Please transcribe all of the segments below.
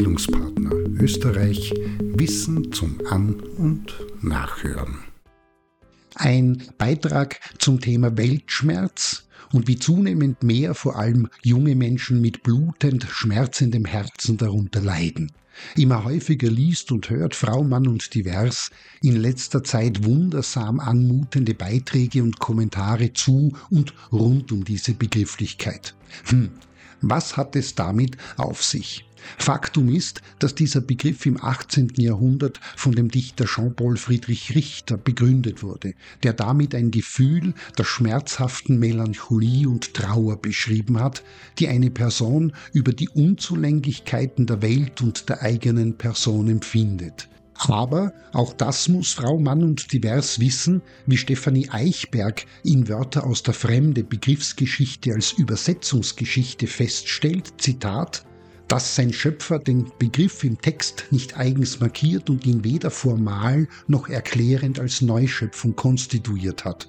Bildungspartner Österreich Wissen zum An- und Nachhören. Ein Beitrag zum Thema Weltschmerz und wie zunehmend mehr vor allem junge Menschen mit blutend schmerzendem Herzen darunter leiden. Immer häufiger liest und hört Frau, Mann und Divers in letzter Zeit wundersam anmutende Beiträge und Kommentare zu und rund um diese Begrifflichkeit. Hm, was hat es damit auf sich? Faktum ist, dass dieser Begriff im 18. Jahrhundert von dem Dichter Jean-Paul Friedrich Richter begründet wurde, der damit ein Gefühl der schmerzhaften Melancholie und Trauer beschrieben hat, die eine Person über die Unzulänglichkeiten der Welt und der eigenen Person empfindet. Aber auch das muss Frau Mann und Divers wissen, wie Stefanie Eichberg in Wörter aus der Fremde Begriffsgeschichte als Übersetzungsgeschichte feststellt, Zitat, dass sein Schöpfer den Begriff im Text nicht eigens markiert und ihn weder formal noch erklärend als Neuschöpfung konstituiert hat.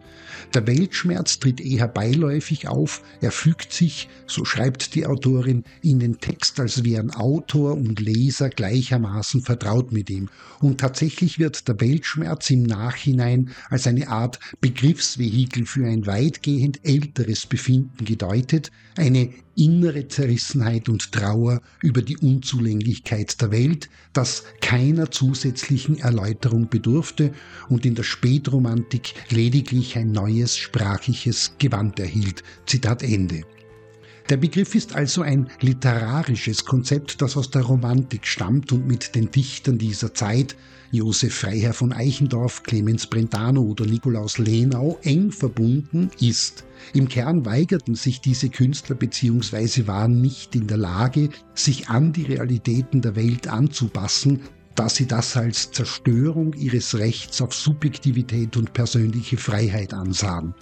Der Weltschmerz tritt eher beiläufig auf, er fügt sich, so schreibt die Autorin, in den Text, als wären Autor und Leser gleichermaßen vertraut mit ihm. Und tatsächlich wird der Weltschmerz im Nachhinein als eine Art Begriffsvehikel für ein weitgehend älteres Befinden gedeutet, eine innere Zerrissenheit und Trauer über die Unzulänglichkeit der Welt, das keiner zusätzlichen Erläuterung bedurfte und in der Spätromantik lediglich ein neues sprachliches Gewand erhielt. Zitat Ende. Der Begriff ist also ein literarisches Konzept, das aus der Romantik stammt und mit den Dichtern dieser Zeit, Josef Freiherr von Eichendorff, Clemens Brentano oder Nikolaus Lenau, eng verbunden ist. Im Kern weigerten sich diese Künstler bzw. waren nicht in der Lage, sich an die Realitäten der Welt anzupassen, da sie das als Zerstörung ihres Rechts auf Subjektivität und persönliche Freiheit ansahen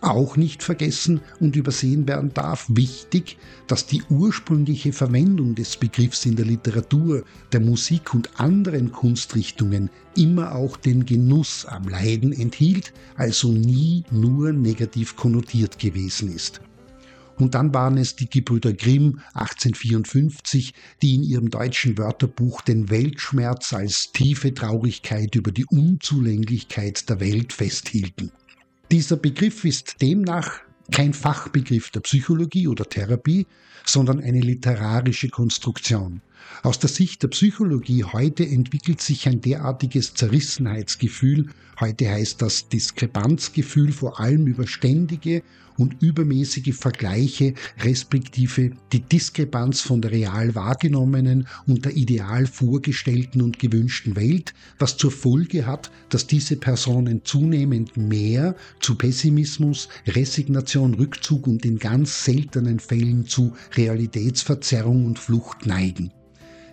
auch nicht vergessen und übersehen werden darf, wichtig, dass die ursprüngliche Verwendung des Begriffs in der Literatur, der Musik und anderen Kunstrichtungen immer auch den Genuss am Leiden enthielt, also nie nur negativ konnotiert gewesen ist. Und dann waren es die Gebrüder Grimm 1854, die in ihrem deutschen Wörterbuch den Weltschmerz als tiefe Traurigkeit über die Unzulänglichkeit der Welt festhielten. Dieser Begriff ist demnach kein Fachbegriff der Psychologie oder Therapie, sondern eine literarische Konstruktion. Aus der Sicht der Psychologie heute entwickelt sich ein derartiges Zerrissenheitsgefühl, heute heißt das Diskrepanzgefühl vor allem über ständige und übermäßige Vergleiche respektive die Diskrepanz von der real wahrgenommenen und der ideal vorgestellten und gewünschten Welt, was zur Folge hat, dass diese Personen zunehmend mehr zu Pessimismus, Resignation, Rückzug und in ganz seltenen Fällen zu Realitätsverzerrung und Flucht neigen.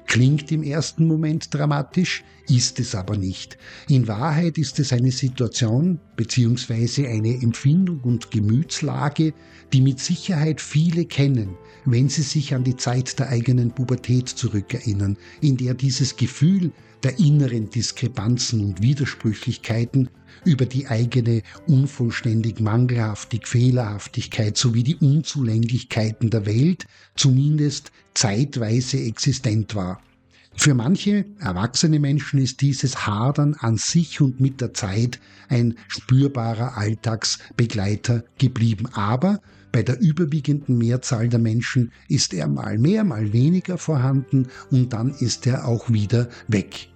Klingt im ersten Moment dramatisch, ist es aber nicht. In Wahrheit ist es eine Situation bzw. eine Empfindung und Gemütslage, die mit Sicherheit viele kennen, wenn sie sich an die Zeit der eigenen Pubertät zurückerinnern, in der dieses Gefühl der inneren Diskrepanzen und Widersprüchlichkeiten über die eigene unvollständig Mangelhaftig, Fehlerhaftigkeit sowie die Unzulänglichkeiten der Welt zumindest zeitweise existent war. Für manche erwachsene Menschen ist dieses Hadern an sich und mit der Zeit ein spürbarer Alltagsbegleiter geblieben. Aber bei der überwiegenden Mehrzahl der Menschen ist er mal mehr, mal weniger vorhanden und dann ist er auch wieder weg.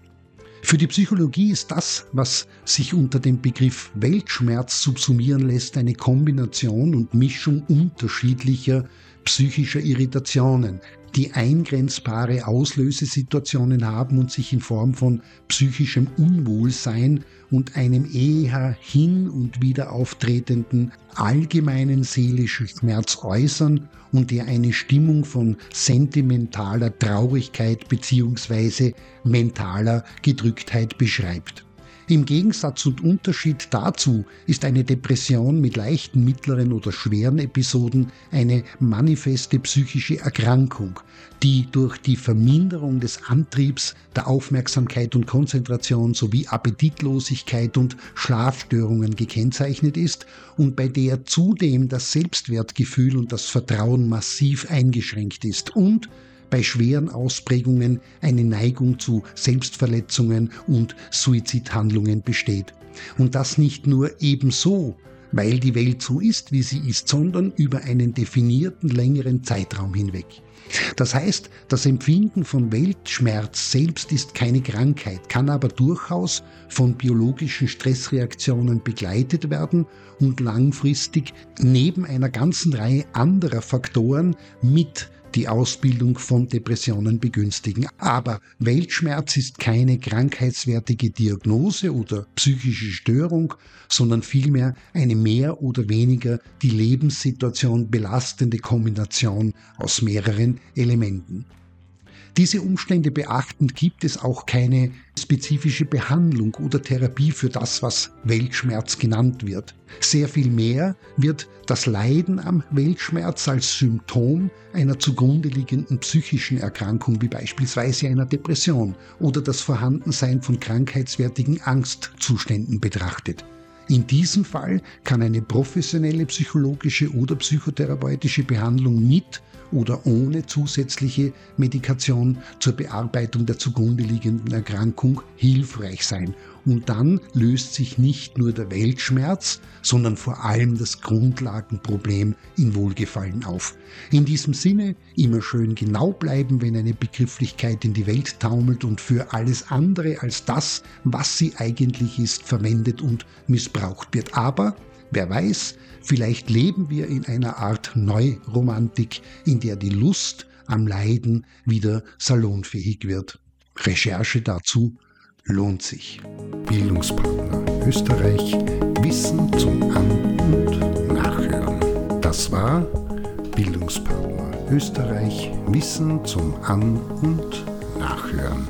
Für die Psychologie ist das, was sich unter dem Begriff Weltschmerz subsumieren lässt, eine Kombination und Mischung unterschiedlicher psychischer Irritationen, die eingrenzbare Auslösesituationen haben und sich in Form von psychischem Unwohlsein und einem eher hin und wieder auftretenden allgemeinen seelischen Schmerz äußern und der eine Stimmung von sentimentaler Traurigkeit bzw. mentaler Gedrücktheit beschreibt. Im Gegensatz und Unterschied dazu ist eine Depression mit leichten, mittleren oder schweren Episoden eine manifeste psychische Erkrankung, die durch die Verminderung des Antriebs, der Aufmerksamkeit und Konzentration sowie Appetitlosigkeit und Schlafstörungen gekennzeichnet ist und bei der zudem das Selbstwertgefühl und das Vertrauen massiv eingeschränkt ist und bei schweren Ausprägungen eine Neigung zu Selbstverletzungen und Suizidhandlungen besteht. Und das nicht nur ebenso, weil die Welt so ist, wie sie ist, sondern über einen definierten längeren Zeitraum hinweg. Das heißt, das Empfinden von Weltschmerz selbst ist keine Krankheit, kann aber durchaus von biologischen Stressreaktionen begleitet werden und langfristig neben einer ganzen Reihe anderer Faktoren mit die Ausbildung von Depressionen begünstigen. Aber Weltschmerz ist keine krankheitswertige Diagnose oder psychische Störung, sondern vielmehr eine mehr oder weniger die Lebenssituation belastende Kombination aus mehreren Elementen. Diese Umstände beachtend gibt es auch keine spezifische Behandlung oder Therapie für das, was Weltschmerz genannt wird. Sehr viel mehr wird das Leiden am Weltschmerz als Symptom einer zugrunde liegenden psychischen Erkrankung wie beispielsweise einer Depression oder das Vorhandensein von krankheitswertigen Angstzuständen betrachtet. In diesem Fall kann eine professionelle psychologische oder psychotherapeutische Behandlung mit oder ohne zusätzliche Medikation zur Bearbeitung der zugrunde liegenden Erkrankung hilfreich sein. Und dann löst sich nicht nur der Weltschmerz, sondern vor allem das Grundlagenproblem in Wohlgefallen auf. In diesem Sinne immer schön genau bleiben, wenn eine Begrifflichkeit in die Welt taumelt und für alles andere als das, was sie eigentlich ist, verwendet und missbraucht wird. Aber Wer weiß, vielleicht leben wir in einer Art Neuromantik, in der die Lust am Leiden wieder salonfähig wird. Recherche dazu lohnt sich. Bildungspartner Österreich Wissen zum An- und Nachhören. Das war Bildungspartner Österreich Wissen zum An- und Nachhören.